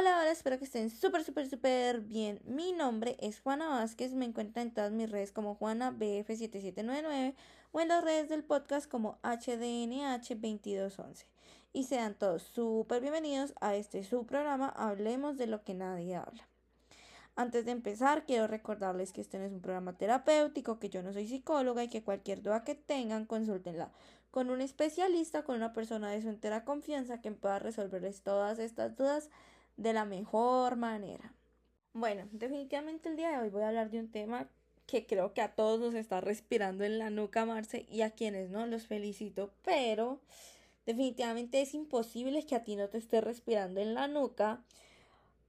Hola, hola, espero que estén súper, súper, súper bien. Mi nombre es Juana Vázquez, me encuentran en todas mis redes como JuanaBF7799 o en las redes del podcast como HDNH2211. Y sean todos súper bienvenidos a este su programa Hablemos de lo que nadie habla. Antes de empezar, quiero recordarles que este no es un programa terapéutico, que yo no soy psicóloga y que cualquier duda que tengan, consúltenla con un especialista, con una persona de su entera confianza que pueda resolverles todas estas dudas de la mejor manera. Bueno, definitivamente el día de hoy voy a hablar de un tema que creo que a todos nos está respirando en la nuca, Marce, y a quienes no los felicito, pero definitivamente es imposible que a ti no te esté respirando en la nuca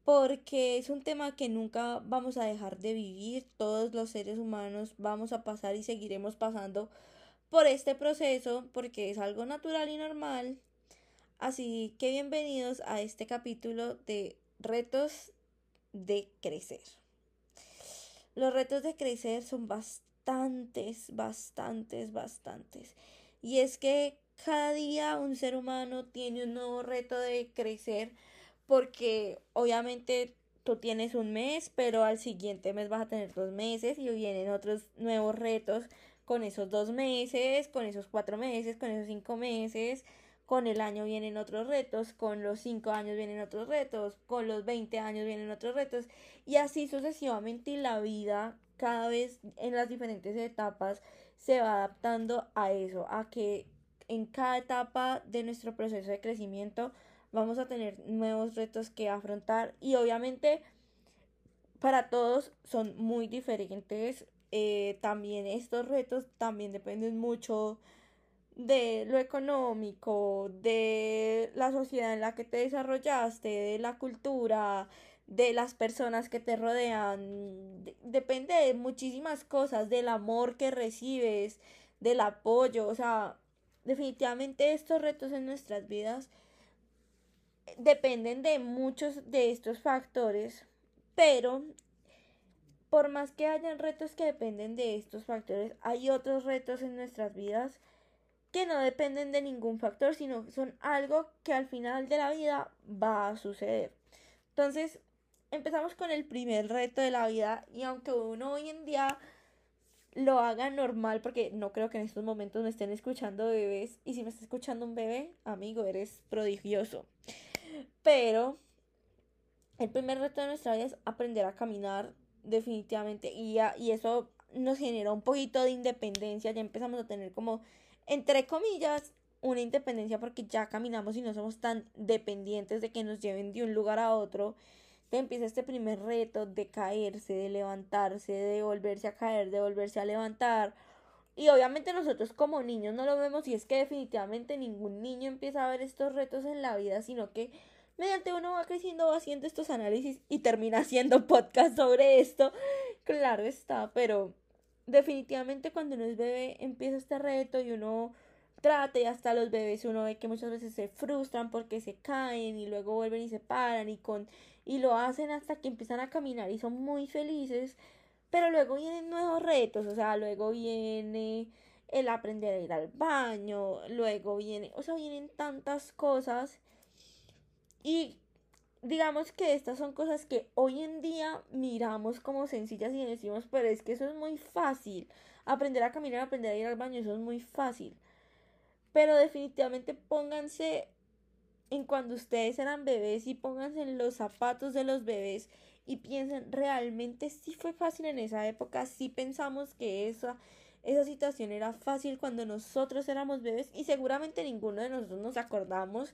porque es un tema que nunca vamos a dejar de vivir, todos los seres humanos vamos a pasar y seguiremos pasando por este proceso porque es algo natural y normal Así que bienvenidos a este capítulo de retos de crecer. Los retos de crecer son bastantes, bastantes, bastantes. Y es que cada día un ser humano tiene un nuevo reto de crecer porque obviamente tú tienes un mes, pero al siguiente mes vas a tener dos meses y vienen otros nuevos retos con esos dos meses, con esos cuatro meses, con esos cinco meses con el año vienen otros retos, con los 5 años vienen otros retos, con los 20 años vienen otros retos y así sucesivamente la vida cada vez en las diferentes etapas se va adaptando a eso, a que en cada etapa de nuestro proceso de crecimiento vamos a tener nuevos retos que afrontar y obviamente para todos son muy diferentes. Eh, también estos retos también dependen mucho de lo económico, de la sociedad en la que te desarrollaste, de la cultura, de las personas que te rodean, depende de muchísimas cosas, del amor que recibes, del apoyo, o sea, definitivamente estos retos en nuestras vidas dependen de muchos de estos factores, pero por más que hayan retos que dependen de estos factores, hay otros retos en nuestras vidas que no dependen de ningún factor, sino son algo que al final de la vida va a suceder. Entonces, empezamos con el primer reto de la vida y aunque uno hoy en día lo haga normal, porque no creo que en estos momentos me estén escuchando bebés, y si me está escuchando un bebé, amigo, eres prodigioso. Pero el primer reto de nuestra vida es aprender a caminar definitivamente y, y eso nos genera un poquito de independencia, ya empezamos a tener como entre comillas, una independencia porque ya caminamos y no somos tan dependientes de que nos lleven de un lugar a otro. Empieza este primer reto de caerse, de levantarse, de volverse a caer, de volverse a levantar. Y obviamente nosotros como niños no lo vemos y es que definitivamente ningún niño empieza a ver estos retos en la vida, sino que mediante uno va creciendo, va haciendo estos análisis y termina haciendo podcast sobre esto. Claro está, pero definitivamente cuando uno es bebé empieza este reto y uno trata y hasta los bebés uno ve que muchas veces se frustran porque se caen y luego vuelven y se paran y con y lo hacen hasta que empiezan a caminar y son muy felices pero luego vienen nuevos retos o sea luego viene el aprender a ir al baño luego viene o sea vienen tantas cosas y digamos que estas son cosas que hoy en día miramos como sencillas y decimos, pero es que eso es muy fácil. Aprender a caminar, aprender a ir al baño, eso es muy fácil. Pero definitivamente pónganse en cuando ustedes eran bebés y pónganse en los zapatos de los bebés y piensen, realmente sí fue fácil en esa época, sí pensamos que esa, esa situación era fácil cuando nosotros éramos bebés y seguramente ninguno de nosotros nos acordamos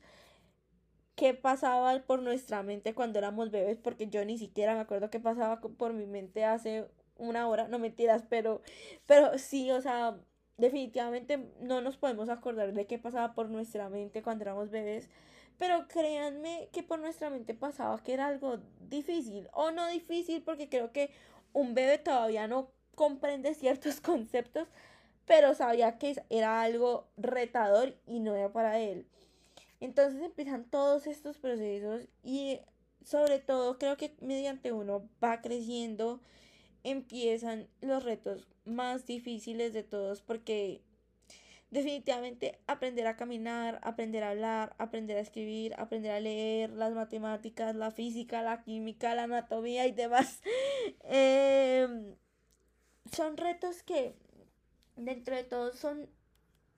qué pasaba por nuestra mente cuando éramos bebés, porque yo ni siquiera me acuerdo qué pasaba por mi mente hace una hora, no mentiras, pero, pero sí, o sea, definitivamente no nos podemos acordar de qué pasaba por nuestra mente cuando éramos bebés, pero créanme que por nuestra mente pasaba que era algo difícil, o no difícil, porque creo que un bebé todavía no comprende ciertos conceptos, pero sabía que era algo retador y no era para él. Entonces empiezan todos estos procesos y sobre todo creo que mediante uno va creciendo empiezan los retos más difíciles de todos porque definitivamente aprender a caminar, aprender a hablar, aprender a escribir, aprender a leer las matemáticas, la física, la química, la anatomía y demás. Em, son retos que dentro de todo son,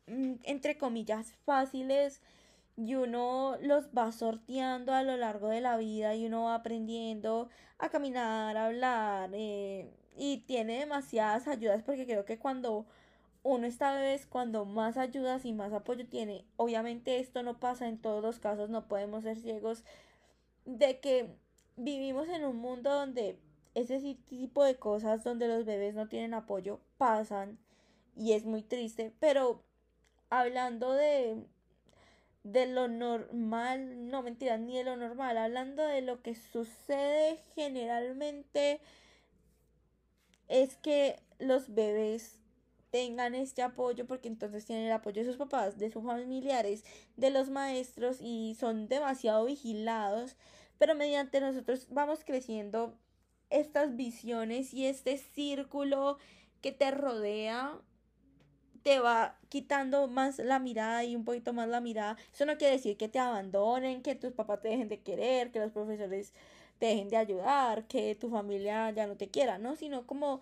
mm, entre comillas, fáciles y uno los va sorteando a lo largo de la vida y uno va aprendiendo a caminar, a hablar eh, y tiene demasiadas ayudas porque creo que cuando uno esta vez cuando más ayudas y más apoyo tiene, obviamente esto no pasa en todos los casos, no podemos ser ciegos de que vivimos en un mundo donde ese tipo de cosas donde los bebés no tienen apoyo pasan y es muy triste, pero hablando de de lo normal, no mentira, ni de lo normal, hablando de lo que sucede generalmente es que los bebés tengan este apoyo porque entonces tienen el apoyo de sus papás, de sus familiares, de los maestros y son demasiado vigilados, pero mediante nosotros vamos creciendo estas visiones y este círculo que te rodea te va quitando más la mirada y un poquito más la mirada. Eso no quiere decir que te abandonen, que tus papás te dejen de querer, que los profesores te dejen de ayudar, que tu familia ya no te quiera, ¿no? Sino como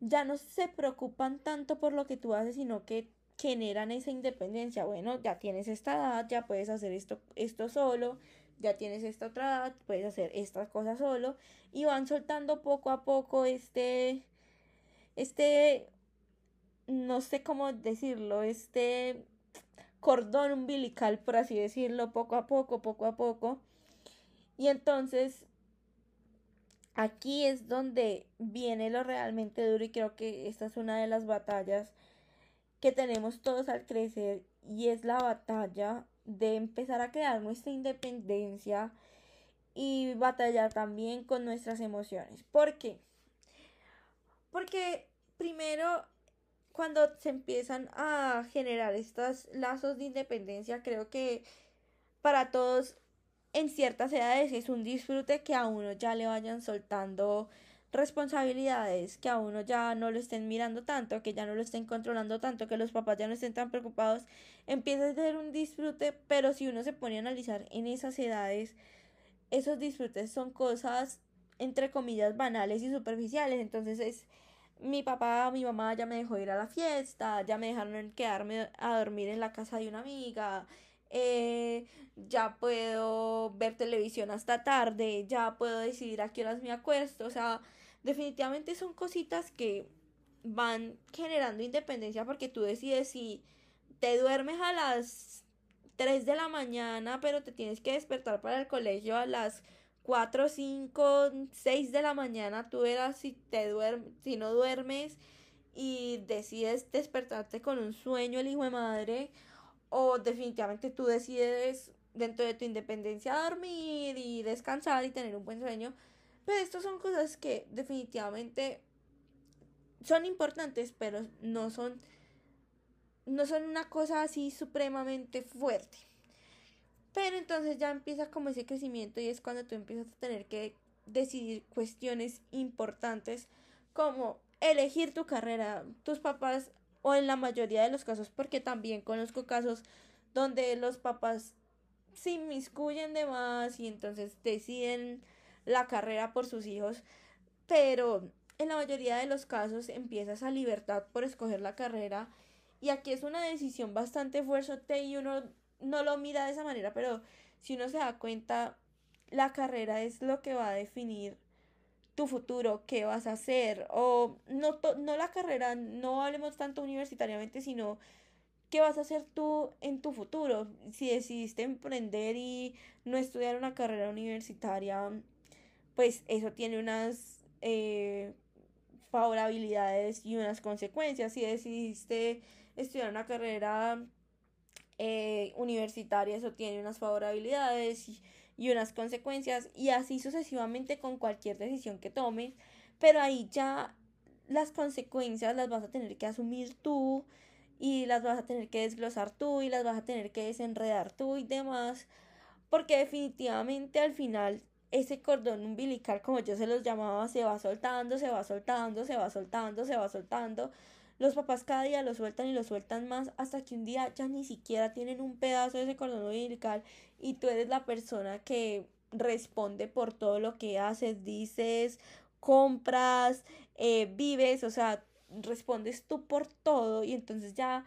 ya no se preocupan tanto por lo que tú haces, sino que generan esa independencia. Bueno, ya tienes esta edad, ya puedes hacer esto, esto solo, ya tienes esta otra edad, puedes hacer estas cosas solo. Y van soltando poco a poco este, este, no sé cómo decirlo, este cordón umbilical, por así decirlo, poco a poco, poco a poco. Y entonces aquí es donde viene lo realmente duro y creo que esta es una de las batallas que tenemos todos al crecer y es la batalla de empezar a crear nuestra independencia y batallar también con nuestras emociones. ¿Por qué? Porque primero cuando se empiezan a generar estos lazos de independencia, creo que para todos en ciertas edades es un disfrute que a uno ya le vayan soltando responsabilidades, que a uno ya no lo estén mirando tanto, que ya no lo estén controlando tanto, que los papás ya no estén tan preocupados, empieza a ser un disfrute, pero si uno se pone a analizar en esas edades, esos disfrutes son cosas entre comillas banales y superficiales, entonces es mi papá, mi mamá ya me dejó ir a la fiesta, ya me dejaron quedarme a dormir en la casa de una amiga, eh, ya puedo ver televisión hasta tarde, ya puedo decidir a qué horas me acuesto, o sea, definitivamente son cositas que van generando independencia porque tú decides si te duermes a las 3 de la mañana, pero te tienes que despertar para el colegio a las 4, 5, 6 de la mañana, tú verás si te duermes, si no duermes y decides despertarte con un sueño el hijo de madre o definitivamente tú decides dentro de tu independencia dormir y descansar y tener un buen sueño. Pero estas son cosas que definitivamente son importantes, pero no son no son una cosa así supremamente fuerte. Pero entonces ya empieza como ese crecimiento y es cuando tú empiezas a tener que decidir cuestiones importantes como elegir tu carrera. Tus papás o en la mayoría de los casos, porque también conozco casos donde los papás se inmiscuyen de más y entonces deciden la carrera por sus hijos, pero en la mayoría de los casos empieza esa libertad por escoger la carrera y aquí es una decisión bastante fuerte y uno no lo mira de esa manera, pero si uno se da cuenta, la carrera es lo que va a definir tu futuro, qué vas a hacer, o no, no la carrera, no hablemos tanto universitariamente, sino qué vas a hacer tú en tu futuro. Si decidiste emprender y no estudiar una carrera universitaria, pues eso tiene unas eh, favorabilidades y unas consecuencias. Si decidiste estudiar una carrera eh, universitaria, eso tiene unas favorabilidades y unas consecuencias y así sucesivamente con cualquier decisión que tomes, pero ahí ya las consecuencias las vas a tener que asumir tú y las vas a tener que desglosar tú y las vas a tener que desenredar tú y demás, porque definitivamente al final ese cordón umbilical, como yo se los llamaba, se va soltando, se va soltando, se va soltando, se va soltando. Los papás cada día lo sueltan y lo sueltan más hasta que un día ya ni siquiera tienen un pedazo de ese cordón umbilical y tú eres la persona que responde por todo lo que haces, dices, compras, eh, vives, o sea, respondes tú por todo y entonces ya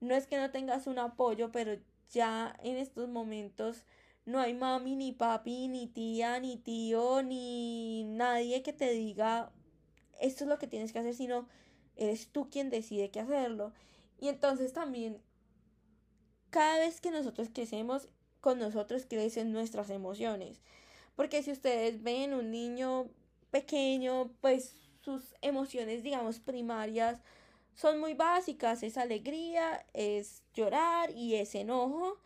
no es que no tengas un apoyo, pero ya en estos momentos no hay mami, ni papi, ni tía, ni tío, ni nadie que te diga esto es lo que tienes que hacer, sino eres tú quien decide qué hacerlo. Y entonces también, cada vez que nosotros crecemos, con nosotros crecen nuestras emociones. Porque si ustedes ven un niño pequeño, pues sus emociones, digamos, primarias son muy básicas. Es alegría, es llorar y es enojo.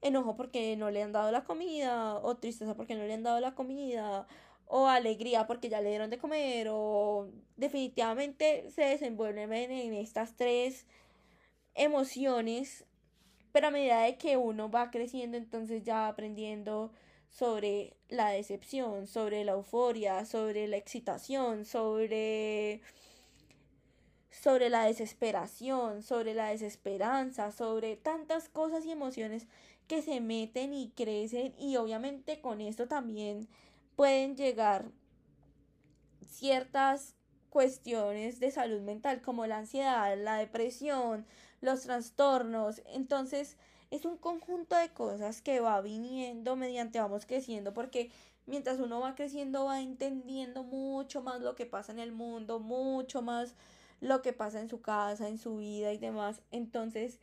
Enojo porque no le han dado la comida, o tristeza porque no le han dado la comida, o alegría porque ya le dieron de comer, o definitivamente se desenvuelven en estas tres emociones, pero a medida de que uno va creciendo, entonces ya va aprendiendo sobre la decepción, sobre la euforia, sobre la excitación, sobre sobre la desesperación, sobre la desesperanza, sobre tantas cosas y emociones que se meten y crecen y obviamente con esto también pueden llegar ciertas cuestiones de salud mental como la ansiedad, la depresión, los trastornos. Entonces es un conjunto de cosas que va viniendo mediante vamos creciendo porque mientras uno va creciendo va entendiendo mucho más lo que pasa en el mundo, mucho más lo que pasa en su casa, en su vida y demás. Entonces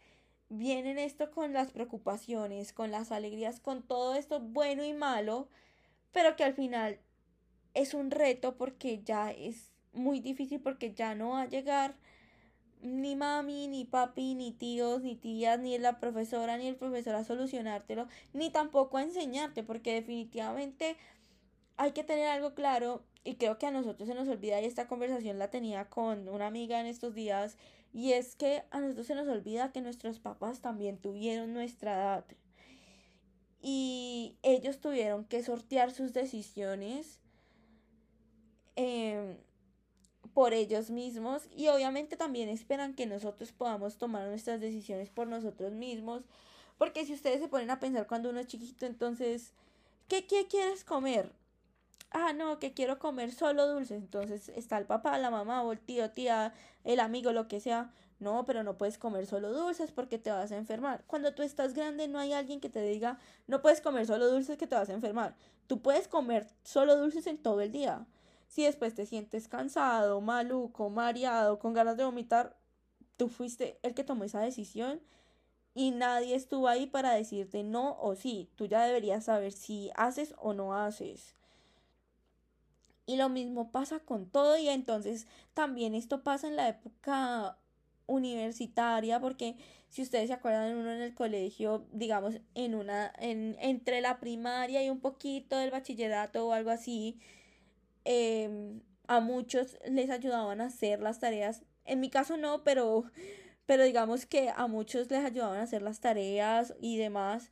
vienen esto con las preocupaciones, con las alegrías, con todo esto bueno y malo pero que al final es un reto porque ya es muy difícil porque ya no va a llegar ni mami, ni papi, ni tíos, ni tías, ni la profesora, ni el profesor a solucionártelo, ni tampoco a enseñarte, porque definitivamente hay que tener algo claro y creo que a nosotros se nos olvida y esta conversación la tenía con una amiga en estos días y es que a nosotros se nos olvida que nuestros papás también tuvieron nuestra edad y ellos tuvieron que sortear sus decisiones em, por ellos mismos y obviamente también esperan que nosotros podamos tomar nuestras decisiones por nosotros mismos porque si ustedes se ponen a pensar cuando uno es chiquito entonces ¿qué, qué quieres comer? ah, no, que quiero comer solo dulces. Entonces está el papá, la mamá o el tío, tía, el amigo, lo que sea. No, pero no puedes comer solo dulces porque te vas a enfermar. Cuando tú estás grande no hay alguien que te diga, no puedes comer solo dulces que te vas a enfermar. Tú puedes comer solo dulces en todo el día. Si después te sientes cansado, maluco, mareado, con ganas de vomitar, tú fuiste el que tomó esa decisión y nadie estuvo ahí para decirte no o sí. Tú ya deberías saber si haces o no haces. Y lo mismo pasa con todo y entonces también esto pasa en la época universitaria porque si ustedes se acuerdan uno en el colegio digamos en una en entre la primaria y un poquito del bachillerato o algo así em, a muchos les ayudaban a hacer las tareas. En mi caso no pero pero digamos que a muchos les ayudaban a hacer las tareas y demás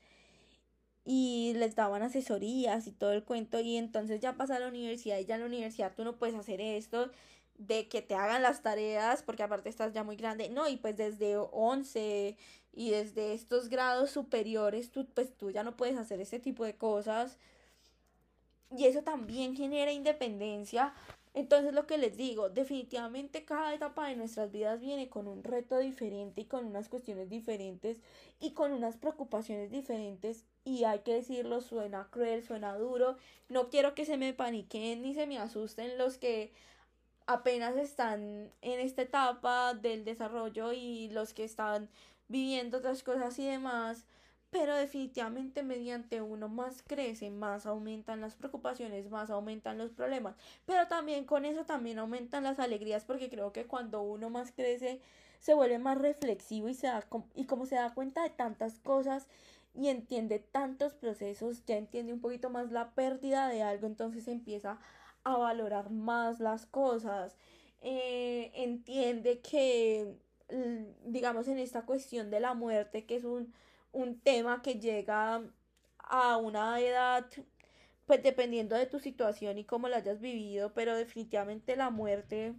y les daban asesorías y todo el cuento y entonces ya pasa a la universidad y ya en la universidad tú no puedes hacer esto de que te hagan las tareas porque aparte estás ya muy grande no y pues desde 11 y desde estos grados superiores tú pues tú ya no puedes hacer ese tipo de cosas. Y eso también genera independencia. Entonces lo que les digo, definitivamente cada etapa de nuestras vidas viene con un reto diferente y con unas cuestiones diferentes y con unas preocupaciones diferentes. Y hay que decirlo, suena cruel, suena duro. No quiero que se me paniquen ni se me asusten los que apenas están en esta etapa del desarrollo y los que están viviendo otras cosas y demás pero definitivamente mediante uno más crece, más aumentan las preocupaciones, más aumentan los problemas, pero también con eso también aumentan las alegrías porque creo que cuando uno más crece se vuelve más reflexivo y se da y como se da cuenta de tantas cosas y entiende tantos procesos, ya entiende un poquito más la pérdida de algo, entonces empieza a valorar más las cosas, eh, entiende que digamos en esta cuestión de la muerte que es un un tema que llega a una edad, pues dependiendo de tu situación y cómo la hayas vivido, pero definitivamente la muerte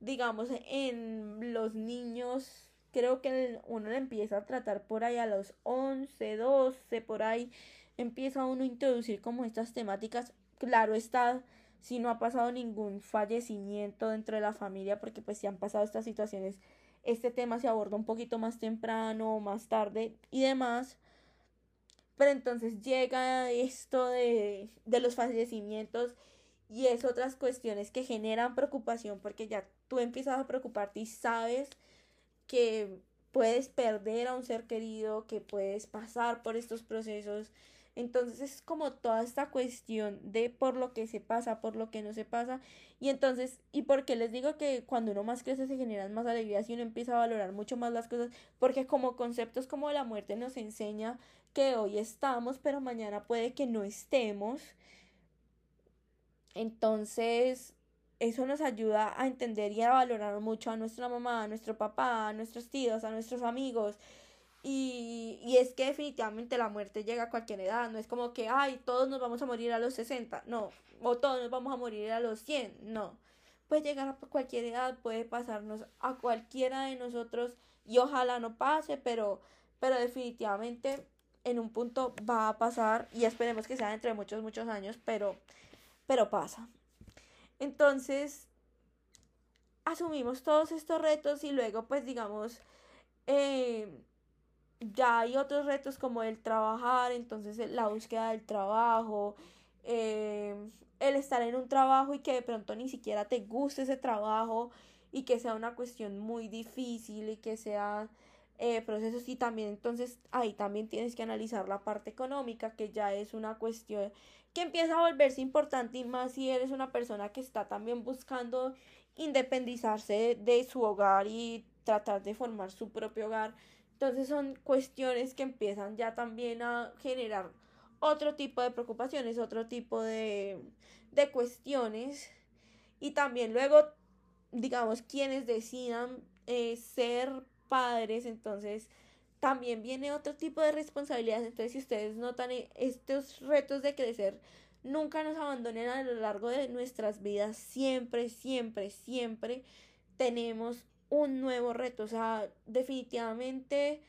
digamos, en los niños, creo que uno le empieza a tratar por ahí a los 11, 12, por ahí, empieza uno a introducir como estas temáticas. Claro está, si no ha pasado ningún fallecimiento dentro de la familia, porque pues si han pasado estas situaciones, este tema se aborda un poquito más temprano, más tarde y demás. Pero entonces llega esto de, de los fallecimientos y es otras cuestiones que generan preocupación porque ya tú empiezas a preocuparte y sabes que puedes perder a un ser querido, que puedes pasar por estos procesos. Entonces es como toda esta cuestión de por lo que se pasa, por lo que no se pasa. Y entonces, y porque les digo que cuando uno más crece se generan más alegrías y uno empieza a valorar mucho más las cosas, porque como conceptos como la muerte nos enseña que hoy estamos, pero mañana puede que no estemos. Entonces, eso nos ayuda a entender y a valorar mucho a nuestra mamá, a nuestro papá, a nuestros tíos, a nuestros amigos. Y, y, es que definitivamente la muerte llega a cualquier edad, no es como que, ay, todos nos vamos a morir a los 60, no, o todos nos vamos a morir a los 100, no. Puede llegar a cualquier edad, puede pasarnos a cualquiera de nosotros y ojalá no pase, pero, pero definitivamente en un punto va a pasar y esperemos que sea dentro de muchos, muchos años, pero pero pasa. Entonces, asumimos todos estos retos y luego, pues digamos, eh, ya hay otros retos como el trabajar, entonces la búsqueda del trabajo, eh, el estar en un trabajo y que de pronto ni siquiera te guste ese trabajo y que sea una cuestión muy difícil y que sea eh, procesos y también entonces ahí también tienes que analizar la parte económica que ya es una cuestión que empieza a volverse importante y más si eres una persona que está también buscando independizarse de, su hogar y tratar de formar su propio hogar. Entonces son cuestiones que empiezan ya también a generar otro tipo de preocupaciones, otro tipo de, de cuestiones. Y también luego, digamos, quienes decidan eh, ser padres, entonces también viene otro tipo de responsabilidades. Entonces, si ustedes notan eh, estos retos de crecer, nunca nos abandonen a lo largo de nuestras vidas. Siempre, siempre, siempre tenemos un nuevo reto. O sea, definitivamente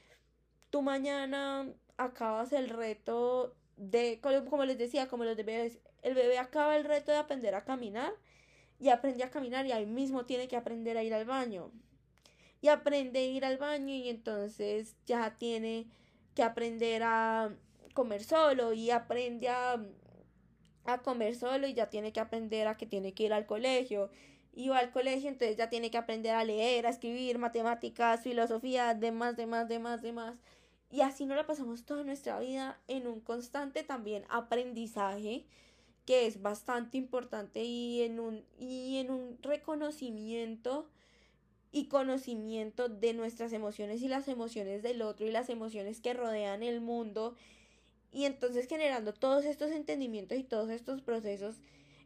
tú mañana acabas el reto de, como les decía, como los bebés, el bebé acaba el reto de aprender a caminar y aprende a caminar y ahí mismo tiene que aprender a ir al baño y aprende a ir al baño y entonces ya tiene que aprender a comer solo y aprende a, a comer solo y ya tiene que aprender a que tiene que ir al colegio y va al colegio entonces ya tiene que aprender a leer, a escribir, matemáticas, filosofía, demás, demás, demás, demás. Y así no la pasamos toda nuestra vida en un constante también aprendizaje que es bastante importante y en un, y en un reconocimiento y conocimiento de nuestras emociones y las emociones del otro y las emociones que rodean el mundo. Y entonces generando todos estos entendimientos y todos estos procesos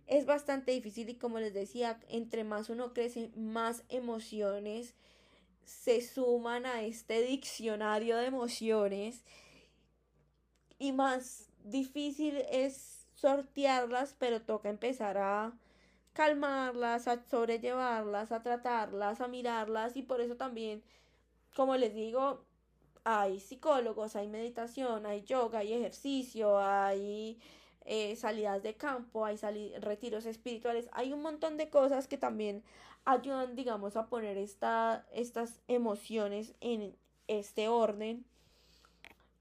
es bastante difícil y como les decía, entre más uno crece, más emociones se suman a este diccionario de emociones y más difícil es sortearlas, pero toca empezar a calmarlas, a sobrellevarlas, a tratarlas, a mirarlas y por eso también, como les digo, hay psicólogos, hay meditación, hay yoga, hay ejercicio, hay eh, salidas de campo, hay retiros espirituales, hay un montón de cosas que también ayudan, digamos, a poner esta, estas emociones en este orden.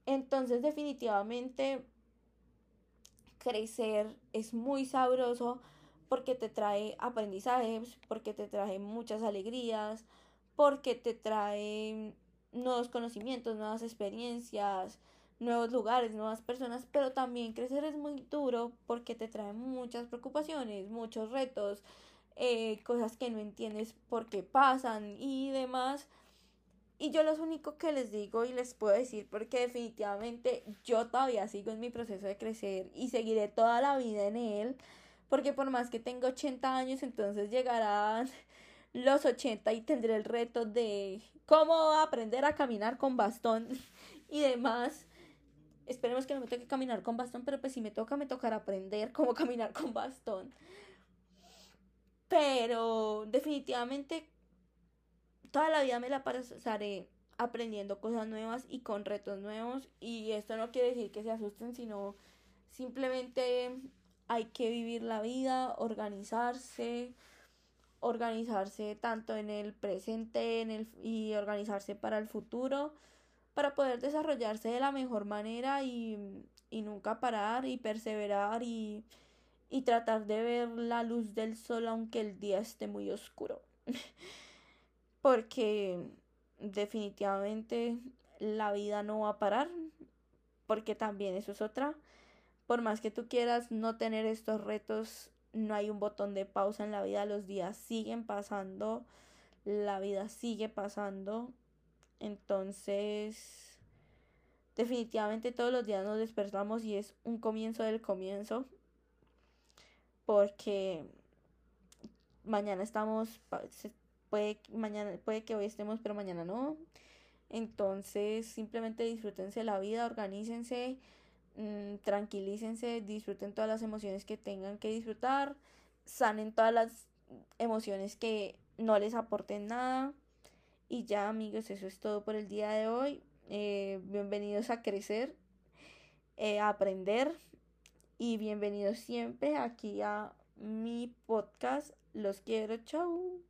Entonces, definitivamente, crecer es muy sabroso porque te trae aprendizajes, porque te trae muchas alegrías, porque te trae nuevos conocimientos, nuevas experiencias, nuevos lugares, nuevas personas, pero también crecer es muy duro porque te trae muchas preocupaciones, muchos retos, eh, cosas que no entiendes por qué pasan y demás. Y yo lo único que les digo y les puedo decir, porque definitivamente yo todavía sigo en mi proceso de crecer y seguiré toda la vida en él, porque por más que tenga 80 años, entonces llegarán los 80 y tendré el reto de cómo aprender a caminar con bastón y demás. Esperemos que no me toque caminar con bastón, pero pues si me toca, me tocará aprender cómo caminar con bastón. Pero definitivamente toda la vida me la pasaré aprendiendo cosas nuevas y con retos nuevos y esto no quiere decir que se asusten, sino simplemente hay que vivir la vida, organizarse, organizarse tanto en el presente en el, y organizarse para el futuro para poder desarrollarse de la mejor manera y, y nunca parar y perseverar y, y tratar de ver la luz del sol aunque el día esté muy oscuro. Porque definitivamente la vida no va a parar, porque también eso es otra. Por más que tú quieras no tener estos retos, no hay un botón de pausa en la vida, los días siguen pasando, la vida sigue pasando. Entonces, definitivamente todos los días nos despertamos y es un comienzo del comienzo. Porque mañana estamos, puede, mañana, puede que hoy estemos, pero mañana no. Entonces, simplemente disfrútense la vida, organícense, mmm, tranquilícense, disfruten todas las emociones que tengan que disfrutar, sanen todas las emociones que no les aporten nada. Y ya, amigos, eso es todo por el día de hoy. Eh, bienvenidos a crecer, eh, a aprender y bienvenidos siempre aquí a mi podcast. Los quiero, you.